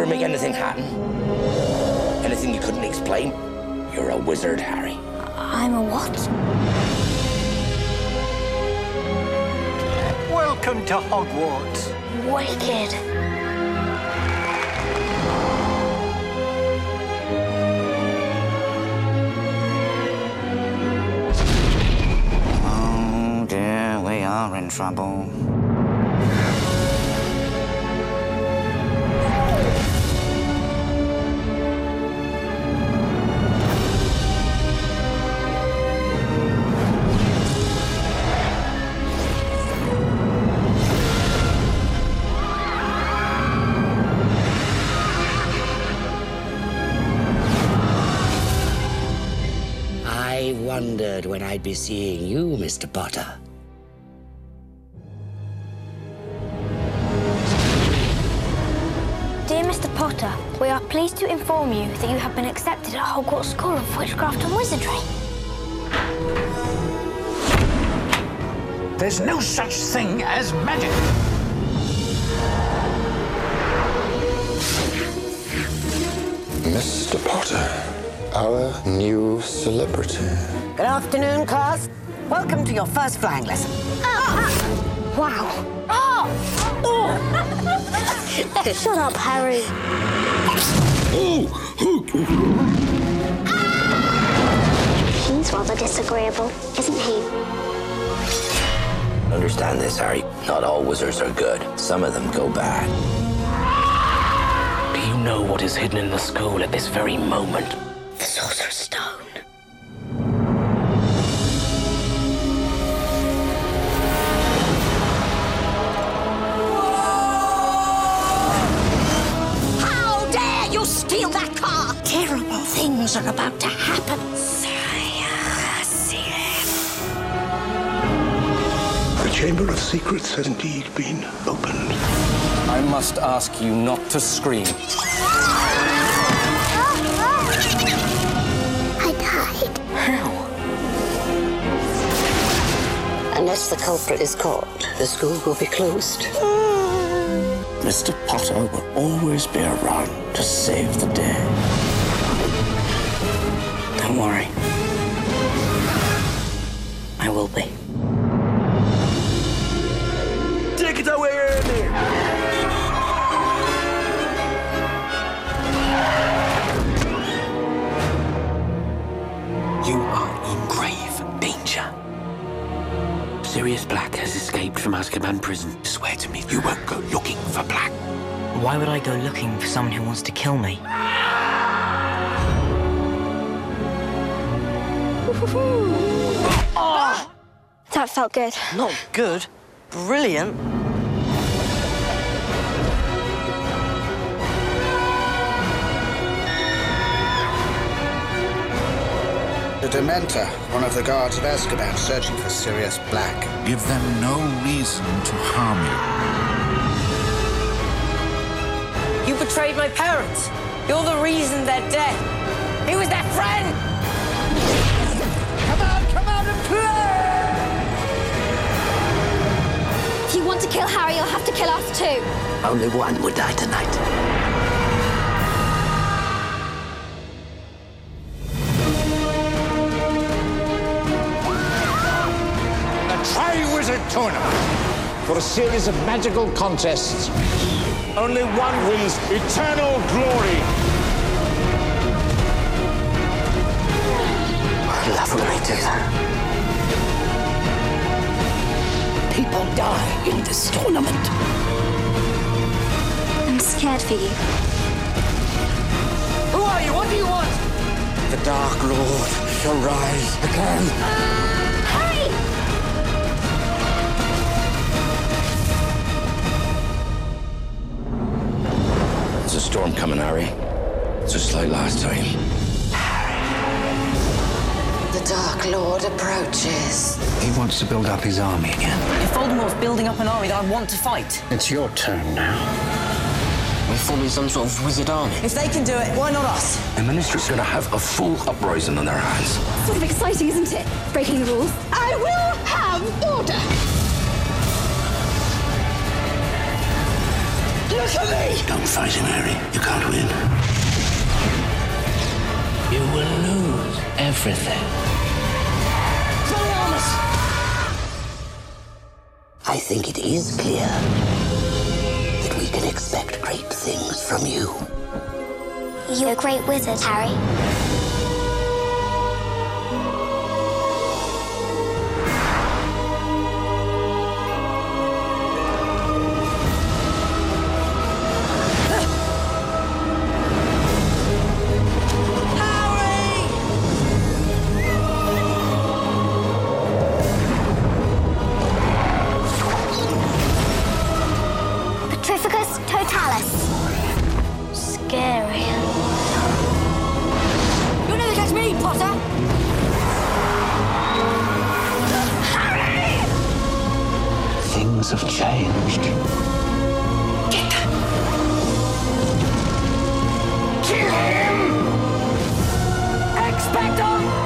ever make anything happen? Anything you couldn't explain? You're a wizard, Harry. I'm a what? Welcome to Hogwarts. Wicked. Oh dear, we are in trouble. Wondered when I'd be seeing you, Mr. Potter. Dear Mr. Potter, we are pleased to inform you that you have been accepted at Hogwarts School of Witchcraft and Wizardry. There's no such thing as magic. Mr. Potter, our new celebrity. Good afternoon, class. Welcome to your first flying lesson. Ah, ah. Wow. Ah! Oh. Oh! Shut up, Harry. Oh, He's rather disagreeable, isn't he? Understand this, Harry. Not all wizards are good. Some of them go bad. Do you know what is hidden in the school at this very moment? Things are about to happen. The Chamber of Secrets has indeed been opened. I must ask you not to scream. I died. How? Unless the culprit is caught, the school will be closed. Mr. Potter will always be around to save the day. Don't worry. I will be. Take it away! You are in grave danger. Sirius Black has escaped from Azkaban prison. Swear to me you won't go looking for Black. Why would I go looking for someone who wants to kill me? That felt good. Not good. Brilliant. The Dementor, one of the guards of Azkaban, searching for Sirius Black. Give them no reason to harm you. You betrayed my parents. You're the reason they're dead. He was their friend. Have to kill us too. Only one would die tonight. The Tri-Wizard Tournament. For a series of magical contests. Only one wins eternal glory. I love when they do that. People die in this tournament. I'm for you. Who are you? What do you want? The Dark Lord shall rise again. Uh, Harry! There's a storm coming, Harry. It's just like last time. The Dark Lord approaches. He wants to build up his army again. If Voldemort's building up an army that I want to fight. It's your turn now. We're forming some sort of wizard army. If they can do it, why not us? The ministry's gonna have a full uprising on their hands. Sort of exciting, isn't it? Breaking the rules. I will have order. The for me! Don't fight him, Harry. You can't win. You will lose everything. I think it is clear that we can expect great things from you. You're a great wizard, Harry. Have changed. Kill him! Expecto